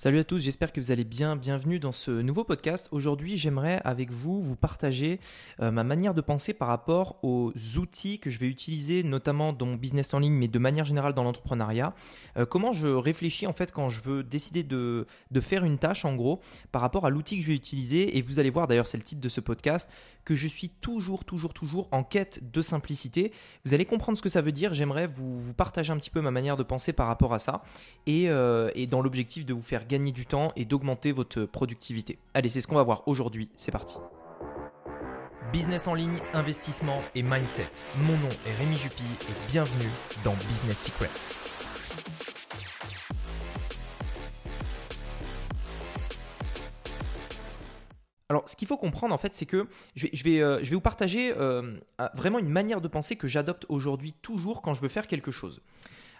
Salut à tous, j'espère que vous allez bien. Bienvenue dans ce nouveau podcast. Aujourd'hui, j'aimerais avec vous vous partager euh, ma manière de penser par rapport aux outils que je vais utiliser, notamment dans mon business en ligne, mais de manière générale dans l'entrepreneuriat. Euh, comment je réfléchis en fait quand je veux décider de, de faire une tâche, en gros, par rapport à l'outil que je vais utiliser. Et vous allez voir, d'ailleurs, c'est le titre de ce podcast, que je suis toujours, toujours, toujours en quête de simplicité. Vous allez comprendre ce que ça veut dire. J'aimerais vous, vous partager un petit peu ma manière de penser par rapport à ça, et, euh, et dans l'objectif de vous faire gagner du temps et d'augmenter votre productivité. Allez, c'est ce qu'on va voir aujourd'hui, c'est parti. Business en ligne, investissement et mindset. Mon nom est Rémi Jupy et bienvenue dans Business Secrets. Alors, ce qu'il faut comprendre, en fait, c'est que je vais, euh, vous partager euh, vraiment une manière de penser que j'adopte aujourd'hui toujours quand je veux faire quelque chose.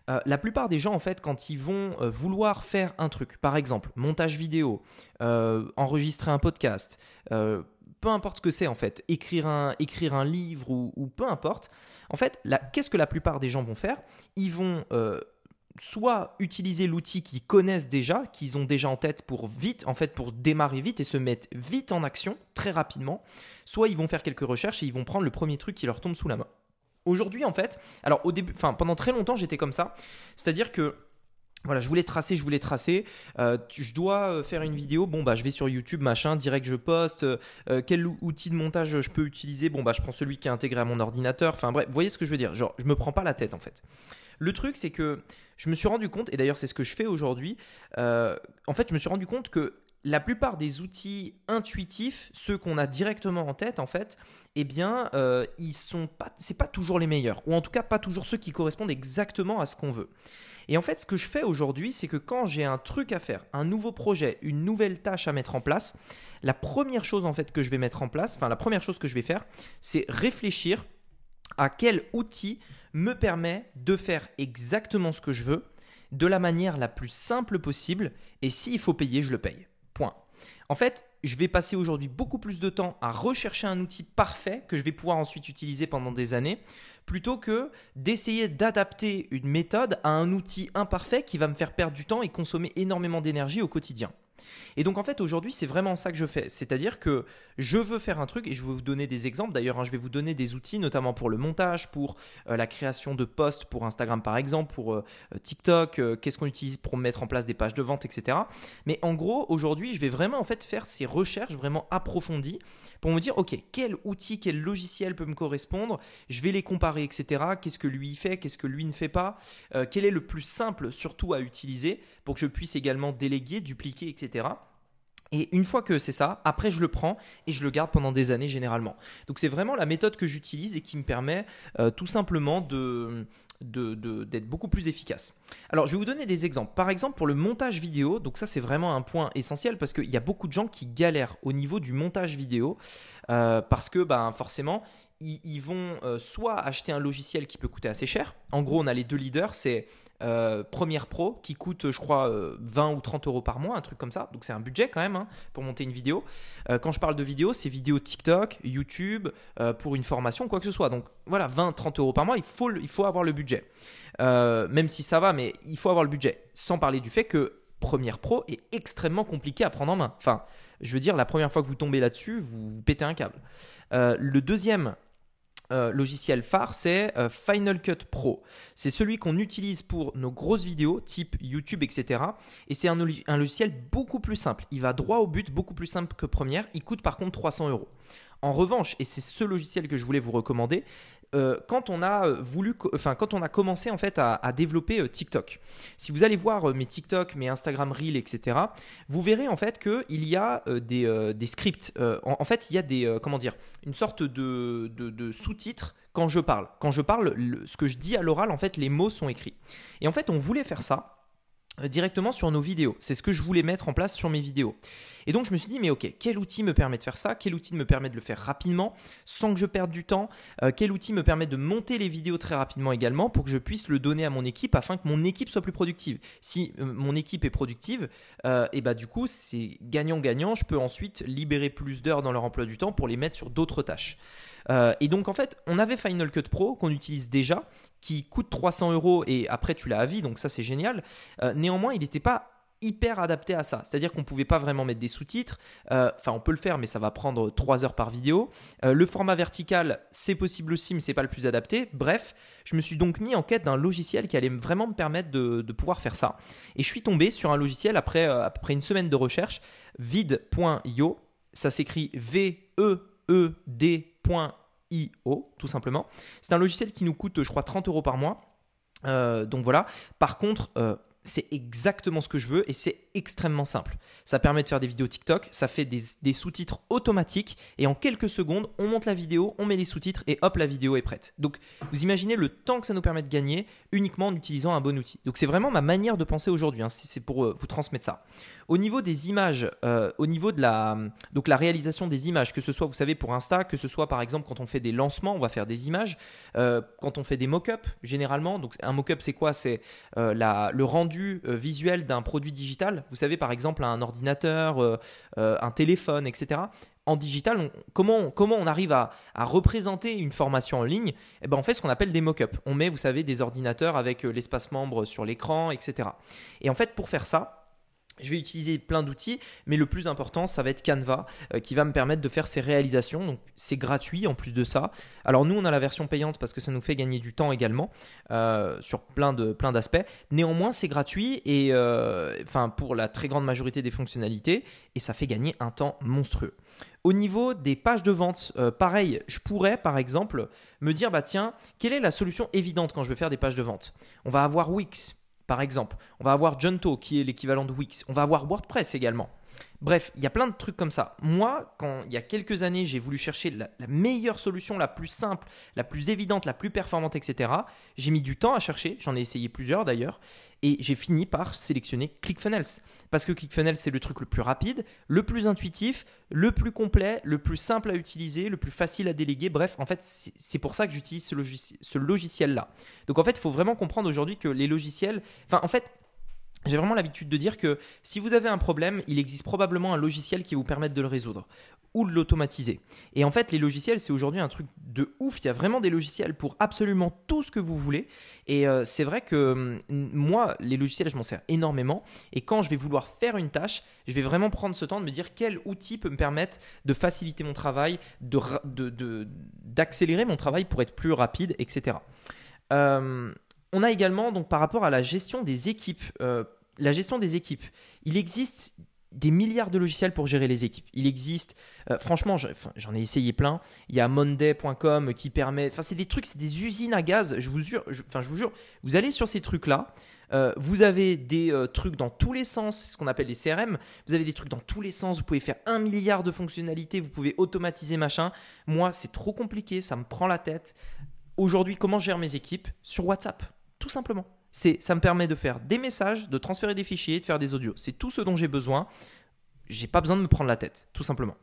Euh, la plupart des gens, en fait, quand ils vont euh, vouloir faire un truc, par exemple, montage vidéo, euh, enregistrer un podcast, peu importe ce que c'est, en fait, écrire un, écrire un livre ou, peu importe, en fait, qu'est-ce que la plupart des gens vont faire? Ils vont soit utiliser l'outil qu'ils connaissent déjà, qu'ils ont déjà en tête pour vite, en fait, pour démarrer vite et se mettre vite en action très rapidement, soit ils vont faire quelques recherches et ils vont prendre le premier truc qui leur tombe sous la main. Aujourd'hui, en fait, alors au début, enfin pendant très longtemps, j'étais comme ça. C'est-à-dire que voilà, je voulais tracer, je voulais tracer. Euh, je dois euh, faire une vidéo. Bon, bah, je vais sur YouTube, machin, direct, je poste. Euh, quel outil de montage je peux utiliser? Bon, bah, je prends celui qui est intégré à mon ordinateur. Enfin, bref, vous voyez ce que je veux dire? Genre, je me prends pas la tête, en fait. Le truc, c'est que je me suis rendu compte, et d'ailleurs, c'est ce que je fais aujourd'hui. en fait, je me suis rendu compte que la plupart des outils intuitifs, ceux qu'on a directement en tête, en fait, eh bien, euh, ils sont pas, c'est pas toujours les meilleurs, ou en tout cas pas toujours ceux qui correspondent exactement à ce qu'on veut. Et en fait, ce que je fais aujourd'hui, c'est que quand j'ai un truc à faire, un nouveau projet, une nouvelle tâche à mettre en place, la première chose en fait que je vais mettre en place, enfin la première chose que je vais faire, c'est réfléchir à quel outil me permet de faire exactement ce que je veux de la manière la plus simple possible et s'il faut payer, je le paye. En fait, je vais passer aujourd'hui beaucoup plus de temps à rechercher un outil parfait que je vais pouvoir ensuite utiliser pendant des années, plutôt que d'essayer d'adapter une méthode à un outil imparfait qui va me faire perdre du temps et consommer énormément d'énergie au quotidien. Et donc en fait aujourd'hui c'est vraiment ça que je fais, c'est-à-dire que je veux faire un truc et je vais vous donner des exemples. D'ailleurs hein, je vais vous donner des outils notamment pour le montage, pour euh, la création de posts pour Instagram par exemple, pour euh, euh, TikTok, qu'est-ce qu'on utilise pour mettre en place des pages de vente, etc. Mais en gros aujourd'hui je vais vraiment en fait faire ces recherches vraiment approfondies pour me dire ok quel outil, quel logiciel peut me correspondre, je vais les comparer, etc. Qu'est-ce que lui fait, qu'est-ce que lui ne fait pas, quel est le plus simple surtout à utiliser pour que je puisse également déléguer, dupliquer, etc. Et une fois que c'est ça, après je le prends et je le garde pendant des années généralement. Donc c'est vraiment la méthode que j'utilise et qui me permet euh, tout simplement d'être beaucoup plus efficace. Alors, je vais vous donner des exemples. Par exemple, pour le montage vidéo, donc ça c'est vraiment un point essentiel parce qu'il y a beaucoup de gens qui galèrent au niveau du montage vidéo euh, parce que ben, forcément, ils, vont euh, soit acheter un logiciel qui peut coûter assez cher. En gros, on a les deux leaders, c'est euh, Premiere Pro qui coûte, je crois, 20 euh, ou 30 euros par mois, un truc comme ça. Donc c'est un budget quand même hein, pour monter une vidéo. Euh, quand je parle de vidéo, c'est vidéo TikTok, YouTube, pour une formation, quoi que ce soit. Donc voilà, 20, 30 euros par mois, il faut, il faut avoir le budget. même si ça va, mais il faut avoir le budget. Sans parler du fait que Premiere Pro est extrêmement compliqué à prendre en main. Enfin, je veux dire, la première fois que vous tombez là-dessus, vous pétez un câble. le deuxième euh, logiciel phare, c'est euh, Final Cut Pro. C'est celui qu'on utilise pour nos grosses vidéos, type YouTube, etc. Et c'est un, un, logiciel beaucoup plus simple. Il va droit au but, beaucoup plus simple que Premiere. Il coûte par contre 300 euros. En revanche, et c'est ce logiciel que je voulais vous recommander, euh, quand on a euh, voulu, enfin quand on a commencé en fait à, développer euh, TikTok. Si vous allez voir mes TikTok, mes Instagram Reels, etc., vous verrez en fait qu'il y a des, scripts. En, fait, il y a des, comment dire, une sorte de, de sous-titres quand je parle. Quand je parle, ce que je dis à l'oral, en fait, les mots sont écrits. Et en fait, on voulait faire ça directement sur nos vidéos. C'est ce que je voulais mettre en place sur mes vidéos. Et donc je me suis dit, mais ok, quel outil me permet de faire ça? Quel outil me permet de le faire rapidement sans que je perde du temps? Euh, Quel outil me permet de monter les vidéos très rapidement également pour que je puisse le donner à mon équipe afin que mon équipe soit plus productive? Si euh, mon équipe est productive, et bah du coup c'est gagnant-gagnant. Je peux ensuite libérer plus d'heures dans leur emploi du temps pour les mettre sur d'autres tâches. et donc en fait, on avait Final Cut Pro qu'on utilise déjà, qui coûte 300 euros et après tu l'as à vie, donc ça c'est génial. néanmoins, il n'était pas hyper adapté à ça. C'est-à-dire qu'on ne pouvait pas vraiment mettre des sous-titres. Euh, enfin, on peut le faire, mais ça va prendre 3 heures par vidéo. Euh, le format vertical, c'est possible aussi, mais c'est pas le plus adapté. Bref, je me suis donc mis en quête d'un logiciel qui allait vraiment me permettre de, pouvoir faire ça. Et je suis tombé sur un logiciel après, euh, après une semaine de recherche, vid.io. Ça s'écrit V-E-E-D.io, tout simplement. C'est un logiciel qui nous coûte, je crois, 30 euros par mois. donc voilà. Par contre, c'est exactement ce que je veux et c'est extrêmement simple. Ça permet de faire des vidéos TikTok, ça fait des, sous-titres automatiques et en quelques secondes, on monte la vidéo, on met les sous-titres et hop, la vidéo est prête. Donc vous imaginez le temps que ça nous permet de gagner uniquement en utilisant un bon outil. Donc c'est vraiment ma manière de penser aujourd'hui, hein, c'est pour euh, vous transmettre ça. Au niveau des images, euh, au niveau de la, donc la réalisation des images, que ce soit, vous savez, pour Insta, que ce soit par exemple quand on fait des lancements, on va faire des images. Euh, quand on fait des mock-ups, généralement, donc un mock-up c'est quoi? C'est le rendu visuel d'un produit digital. Vous savez, par exemple, un ordinateur, un téléphone, etc en digital, comment, comment on arrive à, représenter une formation en ligne? Eh ben, On fait ce qu'on appelle des mock-ups. On met, vous savez, des ordinateurs avec l'espace membre sur l'écran, etc. Et en fait, pour faire ça, je vais utiliser plein d'outils, mais le plus important, ça va être Canva, euh, qui va me permettre de faire ces réalisations. Donc, c'est gratuit en plus de ça. Alors, nous, on a la version payante parce que ça nous fait gagner du temps également euh, sur plein d'aspects. Néanmoins, c'est gratuit et, euh, enfin, pour la très grande majorité des fonctionnalités, et ça fait gagner un temps monstrueux. Au niveau des pages de vente, pareil, je pourrais par exemple me dire bah tiens, quelle est la solution évidente quand je veux faire des pages de vente? On va avoir Wix par exemple. On va avoir Junto, qui est l'équivalent de Wix. On va avoir WordPress également. Bref, il y a plein de trucs comme ça. Moi, quand il y a quelques années, j'ai voulu chercher la, meilleure solution, la plus simple, la plus évidente, la plus performante, etc., j'ai mis du temps à chercher, j'en ai essayé plusieurs d'ailleurs, et j'ai fini par sélectionner ClickFunnels. Parce que ClickFunnels, c'est le truc le plus rapide, le plus intuitif, le plus complet, le plus simple à utiliser, le plus facile à déléguer. Bref, en fait, c'est pour ça que j'utilise ce, ce logiciel-là. Donc en fait, il faut vraiment comprendre aujourd'hui que les logiciels... Enfin, en fait, j'ai vraiment l'habitude de dire que si vous avez un problème, il existe probablement un logiciel qui vous permettre de le résoudre ou de l'automatiser. Et en fait, les logiciels, c'est aujourd'hui un truc de ouf. Il y a vraiment des logiciels pour absolument tout ce que vous voulez. Et euh, c'est vrai que hum, moi, les logiciels, je m'en sers énormément. Et quand je vais vouloir faire une tâche, je vais vraiment prendre ce temps de me dire quel outil peut me permettre de faciliter mon travail, d'accélérer de, mon travail pour être plus rapide, etc. Euh, on a également, donc par rapport à la gestion des équipes, euh, la gestion des équipes, il existe des milliards de logiciels pour gérer les équipes. Il existe, euh, franchement, j'en ai essayé plein. Il y a Monday.com qui permet, enfin c'est des trucs, c'est des usines à gaz. Je vous jure, enfin je vous jure, vous allez sur ces trucs-là. Euh, vous avez des trucs dans tous les sens, ce qu'on appelle les CRM. Vous avez des trucs dans tous les sens. Vous pouvez faire un milliard de fonctionnalités. Vous pouvez automatiser machin. Moi, c'est trop compliqué. Ça me prend la tête. Aujourd'hui, comment je gère mes équipes? Sur WhatsApp. Tout simplement. C'est, ça me permet de faire des messages, de transférer des fichiers, de faire des audios. C'est tout ce dont j'ai besoin. J'ai pas besoin de me prendre la tête, tout simplement.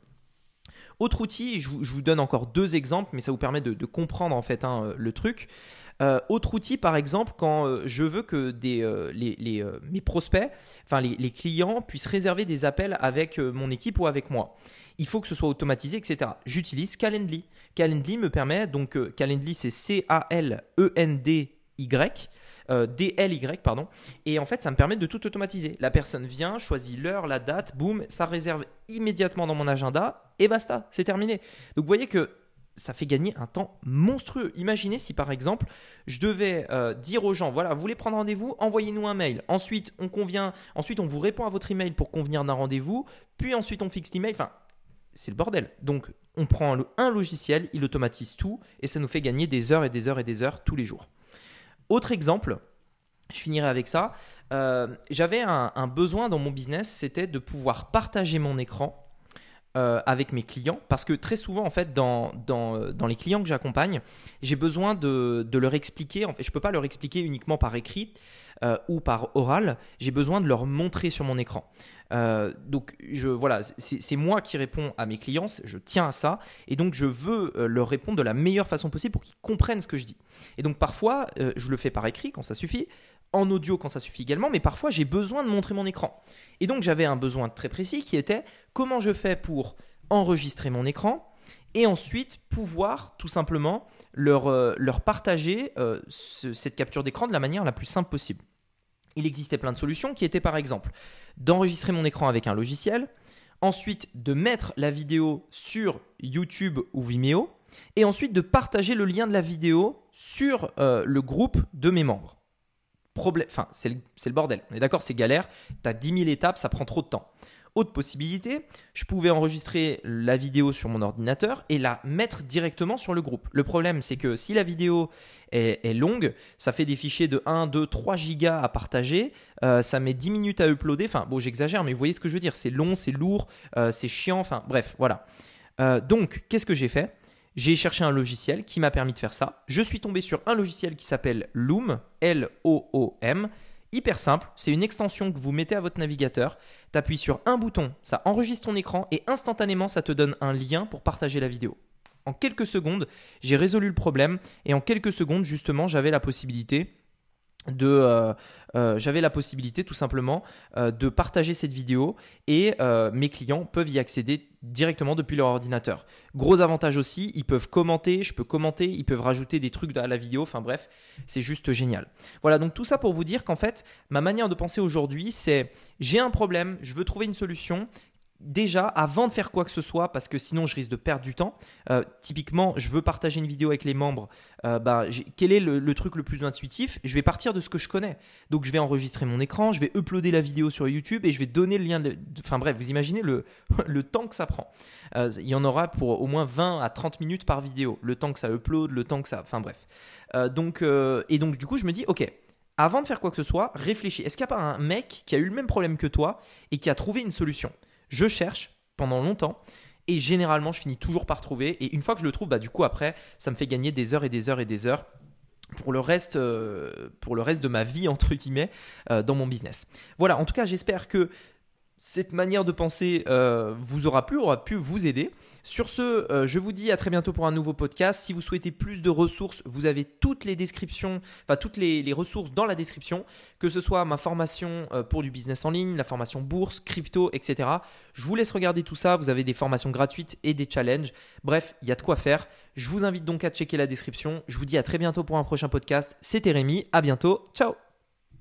Autre outil, je vous, donne encore deux exemples, mais ça vous permet de, comprendre en fait hein, euh, le truc. Euh, autre outil, par exemple, quand euh, je veux que mes prospects, enfin les, les, clients puissent réserver des appels avec mon équipe ou avec moi. Il faut que ce soit automatisé, etc. J'utilise Calendly. Calendly me permet, donc Calendly c'est C-A-L-E-N-D y, euh, DLY, pardon. Et en fait, ça me permet de tout automatiser. La personne vient, choisit l'heure, la date, boum, ça réserve immédiatement dans mon agenda et basta, c'est terminé. Donc vous voyez que ça fait gagner un temps monstrueux. Imaginez si par exemple je devais euh, dire aux gens voilà, vous voulez prendre rendez-vous, envoyez-nous un mail. Ensuite, on convient, ensuite on vous répond à votre email pour convenir d'un rendez-vous, puis ensuite on fixe l'email. Enfin, c'est le bordel. Donc, on prend un logiciel, il automatise tout et ça nous fait gagner des heures et des heures et des heures tous les jours. Autre exemple, je finirai avec ça. Euh, j'avais un, besoin dans mon business, c'était de pouvoir partager mon écran euh, avec mes clients parce que très souvent en fait dans, euh, dans les clients que j'accompagne j'ai besoin de, de, leur expliquer en fait je peux pas leur expliquer uniquement par écrit ou par oral j'ai besoin de leur montrer sur mon écran. Donc je voilà c'est moi qui réponds à mes clients je tiens à ça et donc je veux leur répondre de la meilleure façon possible pour qu'ils comprennent ce que je dis. Et donc parfois, euh, je le fais par écrit quand ça suffit, en audio quand ça suffit également, mais parfois j'ai besoin de montrer mon écran. Et donc j'avais un besoin très précis qui était comment je fais pour enregistrer mon écran et ensuite pouvoir tout simplement leur, euh, partager euh, cette capture d'écran de la manière la plus simple possible. il existait plein de solutions qui étaient par exemple d'enregistrer mon écran avec un logiciel, ensuite de mettre la vidéo sur YouTube ou Vimeo, et ensuite de partager le lien de la vidéo sur euh, le groupe de mes membres. C'est le, bordel. On est d'accord, c'est galère. Tu as 10 000 étapes, ça prend trop de temps. Autre possibilité, je pouvais enregistrer la vidéo sur mon ordinateur et la mettre directement sur le groupe. Le problème, c'est que si la vidéo est, longue, ça fait des fichiers de 1, 2, 3 gigas à partager, euh, ça met 10 minutes à uploader. Enfin, bon, j'exagère, mais vous voyez ce que je veux dire. C'est long, c'est lourd, euh, c'est chiant, enfin, bref, voilà. Euh, donc, qu'est-ce que j'ai fait? J'ai cherché un logiciel qui m'a permis de faire ça. Je suis tombé sur un logiciel qui s'appelle Loom, L-O-O-M. Hyper simple, c'est une extension que vous mettez à votre navigateur, tu sur un bouton, ça enregistre ton écran et instantanément ça te donne un lien pour partager la vidéo. En quelques secondes, j'ai résolu le problème et en quelques secondes justement j'avais la possibilité de euh, euh, j'avais la possibilité tout simplement euh, de partager cette vidéo et mes clients peuvent y accéder directement depuis leur ordinateur. Gros avantage aussi, ils peuvent commenter, je peux commenter, ils peuvent rajouter des trucs à la vidéo, enfin bref, c'est juste génial. Voilà, donc tout ça pour vous dire qu'en fait, ma manière de penser aujourd'hui, c'est j'ai un problème, je veux trouver une solution, déjà, avant de faire quoi que ce soit, parce que sinon je risque de perdre du temps, euh, typiquement, je veux partager une vidéo avec les membres, euh, bah, quel est le, truc le plus intuitif? Je vais partir de ce que je connais. Donc je vais enregistrer mon écran, je vais uploader la vidéo sur YouTube et je vais donner le lien. De... Enfin bref, vous imaginez le, le temps que ça prend. Euh, il y en aura pour au moins 20 à 30 minutes par vidéo, le temps que ça upload, le temps que ça... Enfin bref. donc, et donc du coup, je me dis, ok, avant de faire quoi que ce soit, réfléchis. Est-ce qu'il n'y a pas un mec qui a eu le même problème que toi et qui a trouvé une solution? Je cherche pendant longtemps et généralement je finis toujours par trouver et une fois que je le trouve bah du coup après ça me fait gagner des heures et des heures et des heures pour le reste euh, pour le reste de ma vie entre guillemets euh, dans mon business. Voilà, en tout cas, j'espère que cette manière de penser euh, vous aura plu, aura pu vous aider. Sur ce, euh, je vous dis à très bientôt pour un nouveau podcast. Si vous souhaitez plus de ressources, vous avez toutes les descriptions, enfin toutes les, ressources dans la description, que ce soit ma formation euh, pour du business en ligne, la formation bourse, crypto, etc. Je vous laisse regarder tout ça. Vous avez des formations gratuites et des challenges. Bref, il y a de quoi faire. Je vous invite donc à checker la description. Je vous dis à très bientôt pour un prochain podcast. C'était Rémi. À bientôt. Ciao